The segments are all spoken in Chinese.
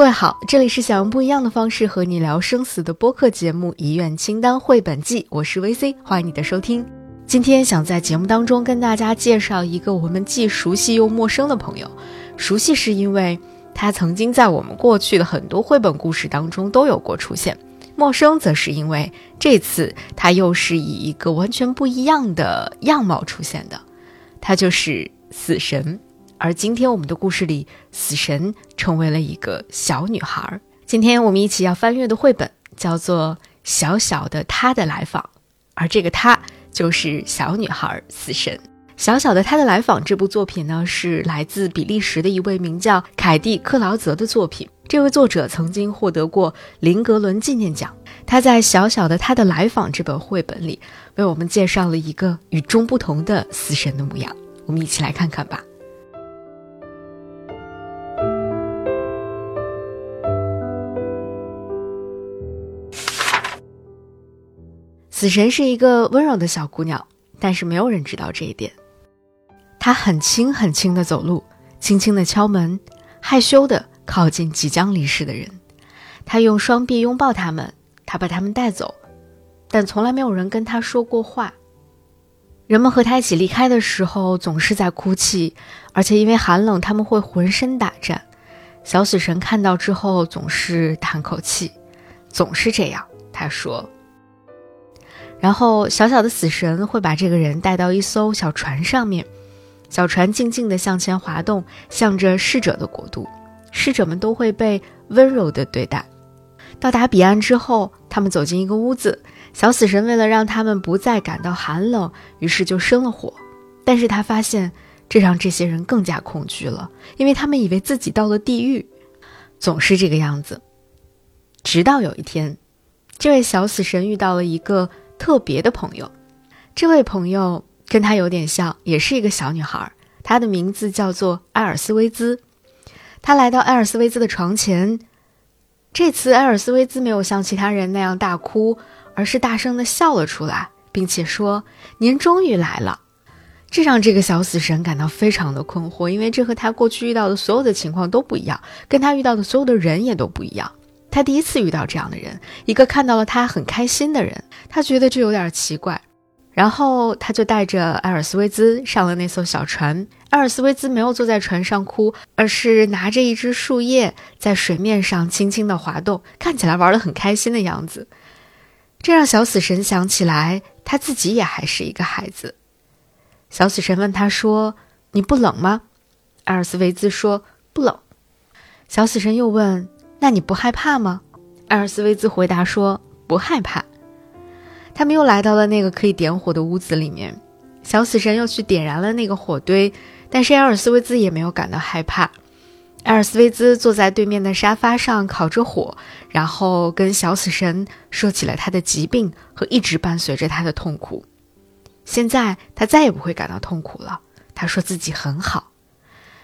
各位好，这里是想用不一样的方式和你聊生死的播客节目《遗愿清单绘本记》，我是 VC，欢迎你的收听。今天想在节目当中跟大家介绍一个我们既熟悉又陌生的朋友。熟悉是因为他曾经在我们过去的很多绘本故事当中都有过出现；陌生则是因为这次他又是以一个完全不一样的样貌出现的，他就是死神。而今天我们的故事里，死神成为了一个小女孩。今天我们一起要翻阅的绘本叫做《小小的她的来访》，而这个她就是小女孩死神。《小小的她的来访》这部作品呢，是来自比利时的一位名叫凯蒂·克劳泽的作品。这位作者曾经获得过林格伦纪念奖。他在《小小的她的来访》这本绘本里，为我们介绍了一个与众不同的死神的模样。我们一起来看看吧。死神是一个温柔的小姑娘，但是没有人知道这一点。她很轻很轻的走路，轻轻的敲门，害羞的靠近即将离世的人。她用双臂拥抱他们，她把他们带走，但从来没有人跟她说过话。人们和她一起离开的时候，总是在哭泣，而且因为寒冷，他们会浑身打颤。小死神看到之后，总是叹口气，总是这样。他说。然后，小小的死神会把这个人带到一艘小船上面，小船静静地向前滑动，向着逝者的国度。逝者们都会被温柔地对待。到达彼岸之后，他们走进一个屋子。小死神为了让他们不再感到寒冷，于是就生了火。但是他发现，这让这些人更加恐惧了，因为他们以为自己到了地狱。总是这个样子。直到有一天，这位小死神遇到了一个。特别的朋友，这位朋友跟他有点像，也是一个小女孩。她的名字叫做埃尔斯威兹。他来到埃尔斯威兹的床前，这次埃尔斯威兹没有像其他人那样大哭，而是大声的笑了出来，并且说：“您终于来了。”这让这个小死神感到非常的困惑，因为这和他过去遇到的所有的情况都不一样，跟他遇到的所有的人也都不一样。他第一次遇到这样的人，一个看到了他很开心的人，他觉得这有点奇怪。然后他就带着艾尔斯威兹上了那艘小船。艾尔斯威兹没有坐在船上哭，而是拿着一只树叶在水面上轻轻地滑动，看起来玩得很开心的样子。这让小死神想起来，他自己也还是一个孩子。小死神问他说：“你不冷吗？”艾尔斯威兹说：“不冷。”小死神又问。那你不害怕吗？埃尔斯威兹回答说：“不害怕。”他们又来到了那个可以点火的屋子里面，小死神又去点燃了那个火堆，但是埃尔斯威兹也没有感到害怕。埃尔斯威兹坐在对面的沙发上烤着火，然后跟小死神说起了他的疾病和一直伴随着他的痛苦。现在他再也不会感到痛苦了，他说自己很好。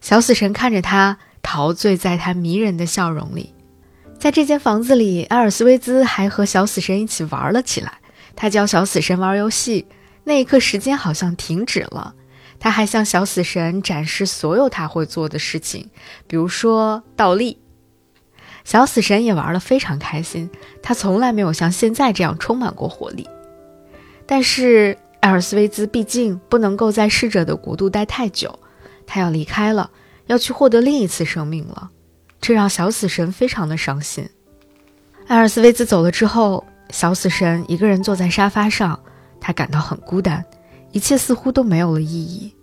小死神看着他，陶醉在他迷人的笑容里。在这间房子里，埃尔斯威兹还和小死神一起玩了起来。他教小死神玩游戏，那一刻时间好像停止了。他还向小死神展示所有他会做的事情，比如说倒立。小死神也玩得非常开心，他从来没有像现在这样充满过活力。但是埃尔斯威兹毕竟不能够在逝者的国度待太久，他要离开了，要去获得另一次生命了。这让小死神非常的伤心。艾尔斯威兹走了之后，小死神一个人坐在沙发上，他感到很孤单，一切似乎都没有了意义。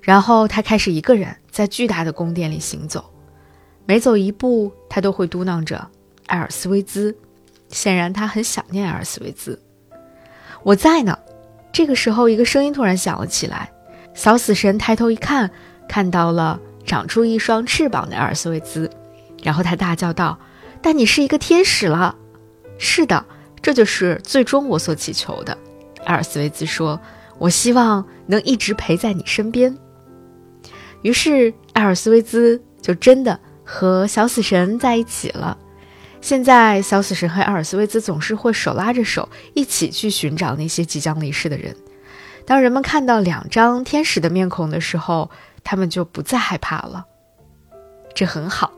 然后他开始一个人在巨大的宫殿里行走，每走一步，他都会嘟囔着“艾尔斯威兹”。显然，他很想念艾尔斯威兹。我在呢。这个时候，一个声音突然响了起来。小死神抬头一看，看到了。长出一双翅膀的埃尔斯维兹，然后他大叫道：“但你是一个天使了。”“是的，这就是最终我所祈求的。”埃尔斯维兹说：“我希望能一直陪在你身边。”于是埃尔斯维兹就真的和小死神在一起了。现在，小死神和埃尔斯维兹总是会手拉着手一起去寻找那些即将离世的人。当人们看到两张天使的面孔的时候，他们就不再害怕了，这很好。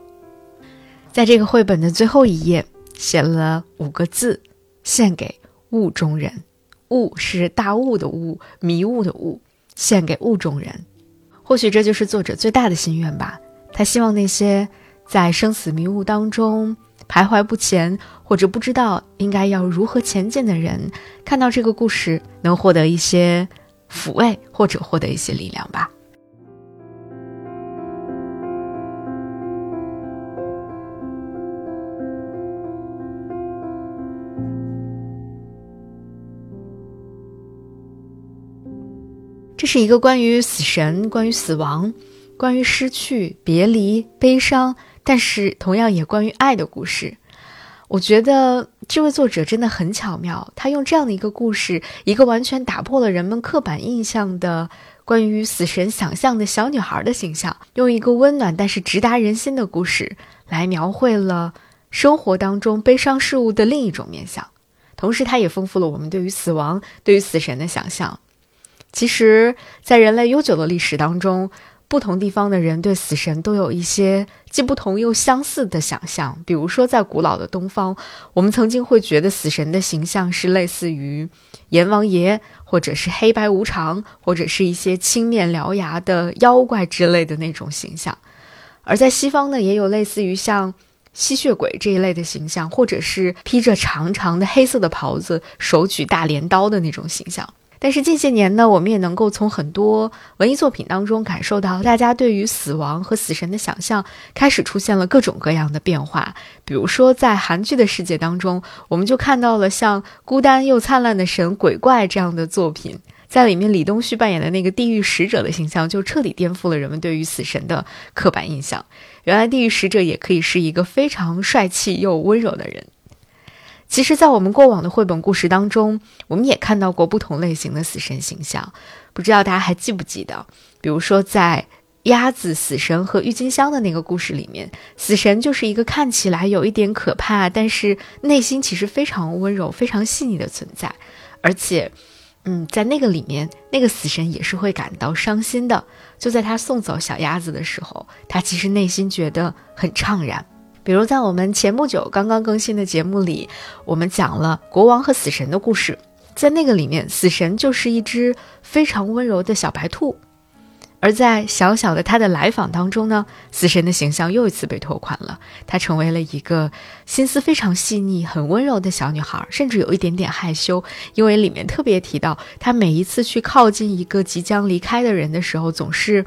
在这个绘本的最后一页写了五个字，献给雾中人。雾是大雾的雾，迷雾的雾，献给雾中人。或许这就是作者最大的心愿吧。他希望那些在生死迷雾当中徘徊不前，或者不知道应该要如何前进的人，看到这个故事，能获得一些抚慰，或者获得一些力量吧。这是一个关于死神、关于死亡、关于失去、别离、悲伤，但是同样也关于爱的故事。我觉得这位作者真的很巧妙，他用这样的一个故事，一个完全打破了人们刻板印象的关于死神想象的小女孩的形象，用一个温暖但是直达人心的故事来描绘了生活当中悲伤事物的另一种面相，同时它也丰富了我们对于死亡、对于死神的想象。其实，在人类悠久的历史当中，不同地方的人对死神都有一些既不同又相似的想象。比如说，在古老的东方，我们曾经会觉得死神的形象是类似于阎王爷，或者是黑白无常，或者是一些青面獠牙的妖怪之类的那种形象。而在西方呢，也有类似于像吸血鬼这一类的形象，或者是披着长长的黑色的袍子，手举大镰刀的那种形象。但是近些年呢，我们也能够从很多文艺作品当中感受到，大家对于死亡和死神的想象开始出现了各种各样的变化。比如说，在韩剧的世界当中，我们就看到了像《孤单又灿烂的神鬼怪》这样的作品，在里面李东旭扮演的那个地狱使者的形象，就彻底颠覆了人们对于死神的刻板印象。原来，地狱使者也可以是一个非常帅气又温柔的人。其实，在我们过往的绘本故事当中，我们也看到过不同类型的死神形象。不知道大家还记不记得？比如说，在鸭子、死神和郁金香的那个故事里面，死神就是一个看起来有一点可怕，但是内心其实非常温柔、非常细腻的存在。而且，嗯，在那个里面，那个死神也是会感到伤心的。就在他送走小鸭子的时候，他其实内心觉得很怅然。比如在我们前不久刚刚更新的节目里，我们讲了国王和死神的故事，在那个里面，死神就是一只非常温柔的小白兔，而在小小的他的来访当中呢，死神的形象又一次被拓宽了，他成为了一个心思非常细腻、很温柔的小女孩，甚至有一点点害羞，因为里面特别提到，他每一次去靠近一个即将离开的人的时候，总是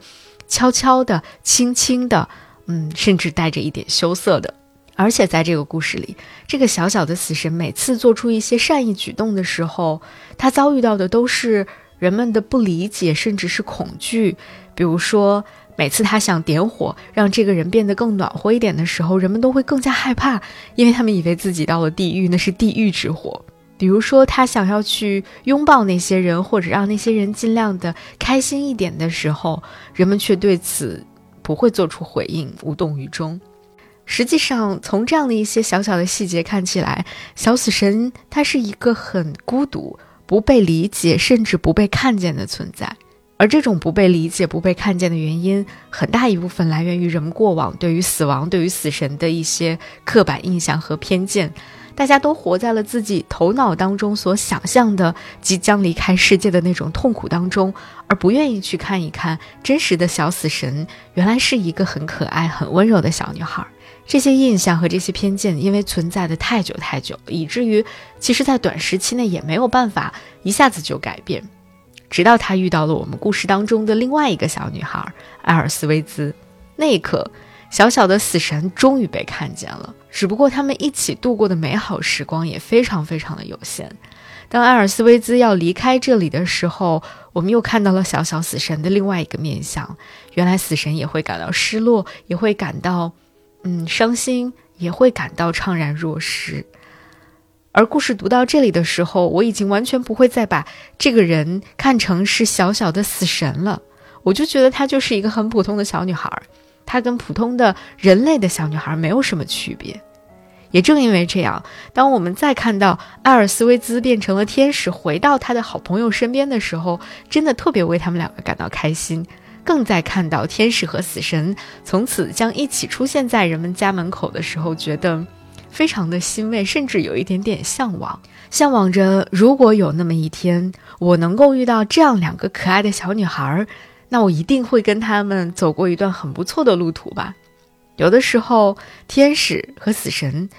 悄悄的、轻轻的。嗯，甚至带着一点羞涩的，而且在这个故事里，这个小小的死神每次做出一些善意举动的时候，他遭遇到的都是人们的不理解，甚至是恐惧。比如说，每次他想点火让这个人变得更暖和一点的时候，人们都会更加害怕，因为他们以为自己到了地狱，那是地狱之火。比如说，他想要去拥抱那些人，或者让那些人尽量的开心一点的时候，人们却对此。不会做出回应，无动于衷。实际上，从这样的一些小小的细节看起来，小死神他是一个很孤独、不被理解，甚至不被看见的存在。而这种不被理解、不被看见的原因，很大一部分来源于人们过往对于死亡、对于死神的一些刻板印象和偏见。大家都活在了自己头脑当中所想象的即将离开世界的那种痛苦当中，而不愿意去看一看真实的小死神原来是一个很可爱、很温柔的小女孩。这些印象和这些偏见，因为存在的太久太久，以至于其实在短时期内也没有办法一下子就改变。直到他遇到了我们故事当中的另外一个小女孩艾尔斯威兹，那一刻。小小的死神终于被看见了，只不过他们一起度过的美好时光也非常非常的有限。当艾尔斯威兹要离开这里的时候，我们又看到了小小死神的另外一个面相。原来死神也会感到失落，也会感到嗯伤心，也会感到怅然若失。而故事读到这里的时候，我已经完全不会再把这个人看成是小小的死神了，我就觉得她就是一个很普通的小女孩。她跟普通的人类的小女孩没有什么区别，也正因为这样，当我们再看到艾尔斯威兹变成了天使，回到他的好朋友身边的时候，真的特别为他们两个感到开心。更在看到天使和死神从此将一起出现在人们家门口的时候，觉得非常的欣慰，甚至有一点点向往，向往着如果有那么一天，我能够遇到这样两个可爱的小女孩，那我一定会跟他们走过一段很不错的路途吧。有的时候，天使和死神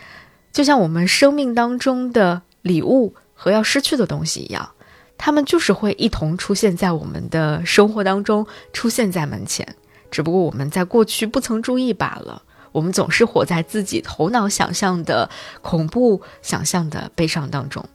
就像我们生命当中的礼物和要失去的东西一样。他们就是会一同出现在我们的生活当中，出现在门前，只不过我们在过去不曾注意罢了。我们总是活在自己头脑想象的恐怖、想象的悲伤当中。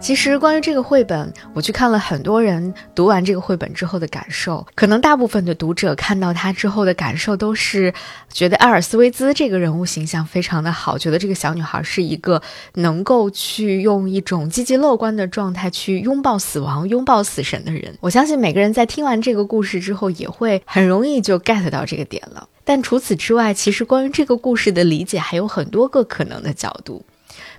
其实关于这个绘本，我去看了很多人读完这个绘本之后的感受。可能大部分的读者看到它之后的感受都是觉得艾尔斯威兹这个人物形象非常的好，觉得这个小女孩是一个能够去用一种积极乐观的状态去拥抱死亡、拥抱死神的人。我相信每个人在听完这个故事之后，也会很容易就 get 到这个点了。但除此之外，其实关于这个故事的理解还有很多个可能的角度。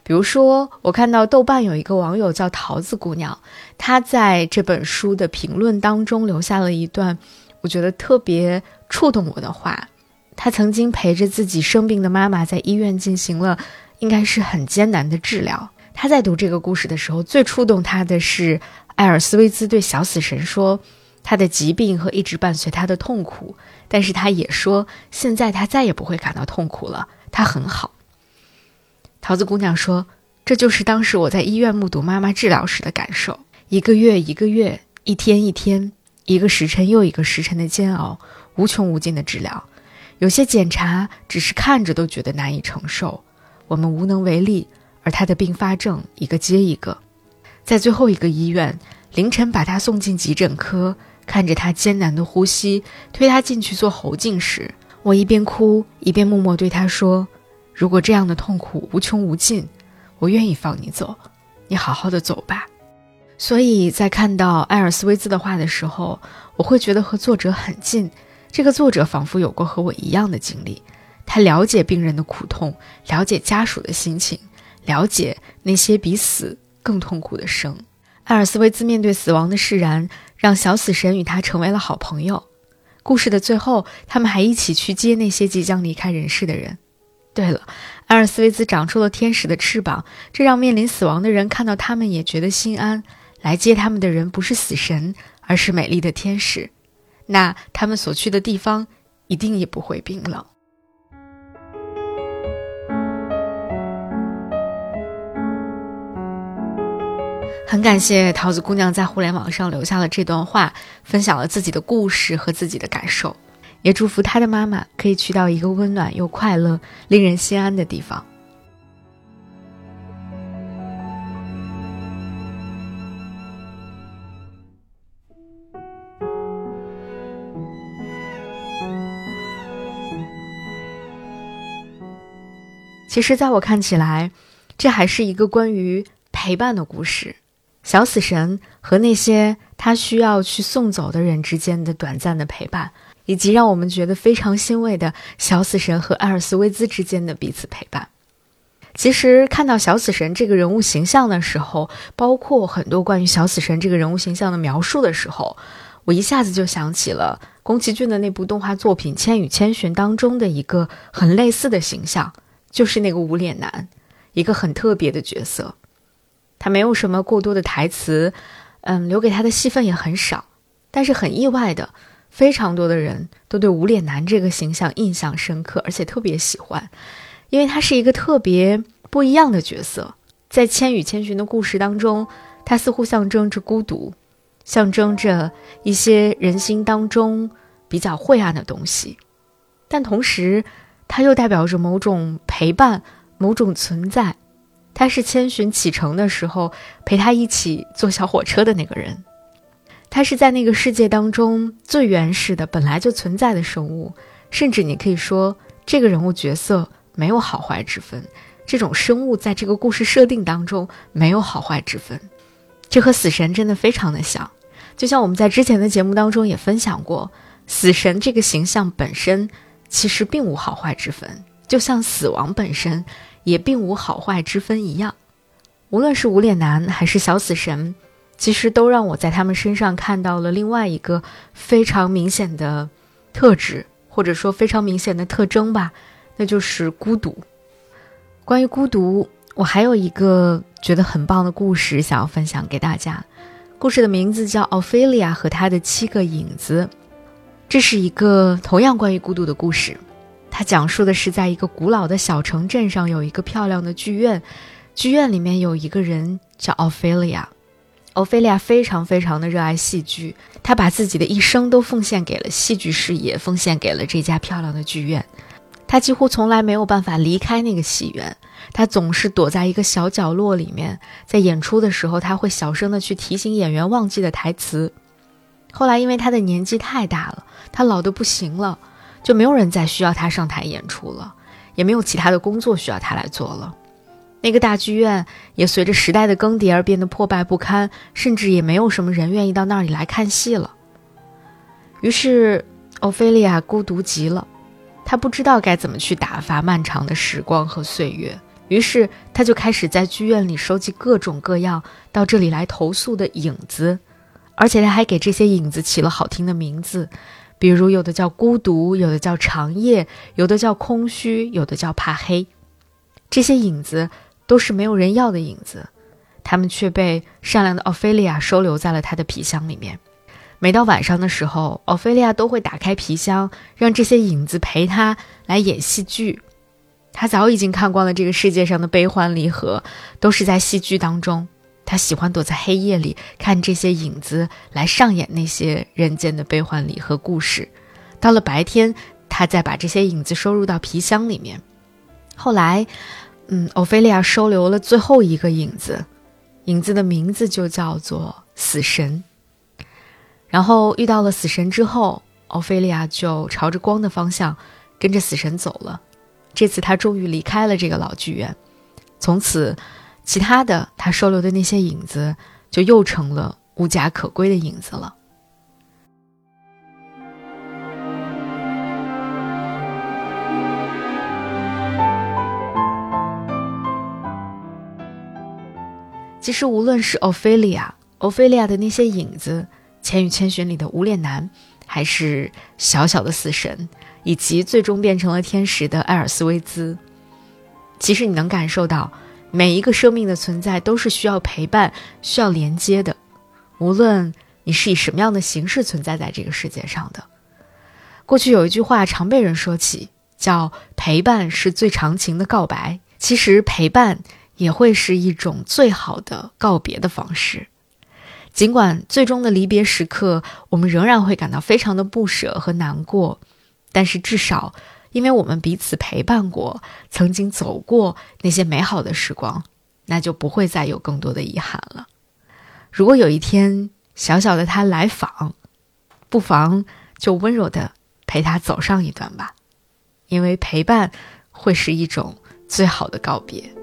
比如说，我看到豆瓣有一个网友叫桃子姑娘，她在这本书的评论当中留下了一段我觉得特别触动我的话。她曾经陪着自己生病的妈妈在医院进行了应该是很艰难的治疗。她在读这个故事的时候，最触动她的是艾尔斯威兹对小死神说他的疾病和一直伴随他的痛苦，但是他也说现在他再也不会感到痛苦了，他很好。桃子姑娘说：“这就是当时我在医院目睹妈妈治疗时的感受。一个月一个月，一天一天，一个时辰又一个时辰的煎熬，无穷无尽的治疗。有些检查只是看着都觉得难以承受，我们无能为力。而她的并发症一个接一个，在最后一个医院凌晨把她送进急诊科，看着她艰难的呼吸，推她进去做喉镜时，我一边哭一边默默对她说。”如果这样的痛苦无穷无尽，我愿意放你走，你好好的走吧。所以在看到埃尔斯威兹的话的时候，我会觉得和作者很近。这个作者仿佛有过和我一样的经历，他了解病人的苦痛，了解家属的心情，了解那些比死更痛苦的生。埃尔斯威兹面对死亡的释然，让小死神与他成为了好朋友。故事的最后，他们还一起去接那些即将离开人世的人。对了，埃尔斯维兹长出了天使的翅膀，这让面临死亡的人看到他们也觉得心安。来接他们的人不是死神，而是美丽的天使，那他们所去的地方一定也不会冰冷。很感谢桃子姑娘在互联网上留下了这段话，分享了自己的故事和自己的感受。也祝福他的妈妈可以去到一个温暖又快乐、令人心安的地方。其实，在我看起来，这还是一个关于陪伴的故事。小死神和那些他需要去送走的人之间的短暂的陪伴。以及让我们觉得非常欣慰的小死神和艾尔斯威兹之间的彼此陪伴。其实看到小死神这个人物形象的时候，包括很多关于小死神这个人物形象的描述的时候，我一下子就想起了宫崎骏的那部动画作品《千与千寻》当中的一个很类似的形象，就是那个无脸男，一个很特别的角色。他没有什么过多的台词，嗯，留给他的戏份也很少，但是很意外的。非常多的人都对无脸男这个形象印象深刻，而且特别喜欢，因为他是一个特别不一样的角色。在《千与千寻》的故事当中，他似乎象征着孤独，象征着一些人心当中比较晦暗的东西，但同时，他又代表着某种陪伴、某种存在。他是千寻启程的时候陪他一起坐小火车的那个人。他是在那个世界当中最原始的、本来就存在的生物，甚至你可以说，这个人物角色没有好坏之分。这种生物在这个故事设定当中没有好坏之分，这和死神真的非常的像。就像我们在之前的节目当中也分享过，死神这个形象本身其实并无好坏之分，就像死亡本身也并无好坏之分一样。无论是无脸男还是小死神，其实都让我在他们身上看到了另外一个非常明显的特质，或者说非常明显的特征吧，那就是孤独。关于孤独，我还有一个觉得很棒的故事想要分享给大家。故事的名字叫《奥菲利亚和她的七个影子》。这是一个同样关于孤独的故事，它讲述的是在一个古老的小城镇上有一个漂亮的剧院，剧院里面有一个人叫奥菲利亚。奥菲利亚非常非常的热爱戏剧，她把自己的一生都奉献给了戏剧事业，奉献给了这家漂亮的剧院。她几乎从来没有办法离开那个戏院，她总是躲在一个小角落里面，在演出的时候，她会小声的去提醒演员忘记的台词。后来，因为他的年纪太大了，他老得不行了，就没有人再需要他上台演出了，也没有其他的工作需要他来做了。那个大剧院也随着时代的更迭而变得破败不堪，甚至也没有什么人愿意到那里来看戏了。于是，欧菲利亚孤独极了，她不知道该怎么去打发漫长的时光和岁月，于是她就开始在剧院里收集各种各样到这里来投诉的影子。而且他还给这些影子起了好听的名字，比如有的叫孤独，有的叫长夜，有的叫空虚，有的叫怕黑。这些影子都是没有人要的影子，他们却被善良的奥菲利亚收留在了他的皮箱里面。每到晚上的时候，奥菲利亚都会打开皮箱，让这些影子陪他来演戏剧。他早已经看惯了这个世界上的悲欢离合，都是在戏剧当中。他喜欢躲在黑夜里看这些影子来上演那些人间的悲欢离合故事。到了白天，他再把这些影子收入到皮箱里面。后来，嗯，欧菲利亚收留了最后一个影子，影子的名字就叫做死神。然后遇到了死神之后，欧菲利亚就朝着光的方向跟着死神走了。这次他终于离开了这个老剧院，从此。其他的，他收留的那些影子，就又成了无家可归的影子了。其实，无论是欧菲利亚，欧菲利亚的那些影子，《千与千寻》里的无脸男，还是小小的死神，以及最终变成了天使的艾尔斯威兹，其实你能感受到。每一个生命的存在都是需要陪伴、需要连接的，无论你是以什么样的形式存在在这个世界上的。过去有一句话常被人说起，叫“陪伴是最长情的告白”。其实陪伴也会是一种最好的告别的方式。尽管最终的离别时刻，我们仍然会感到非常的不舍和难过，但是至少。因为我们彼此陪伴过，曾经走过那些美好的时光，那就不会再有更多的遗憾了。如果有一天小小的他来访，不妨就温柔的陪他走上一段吧，因为陪伴会是一种最好的告别。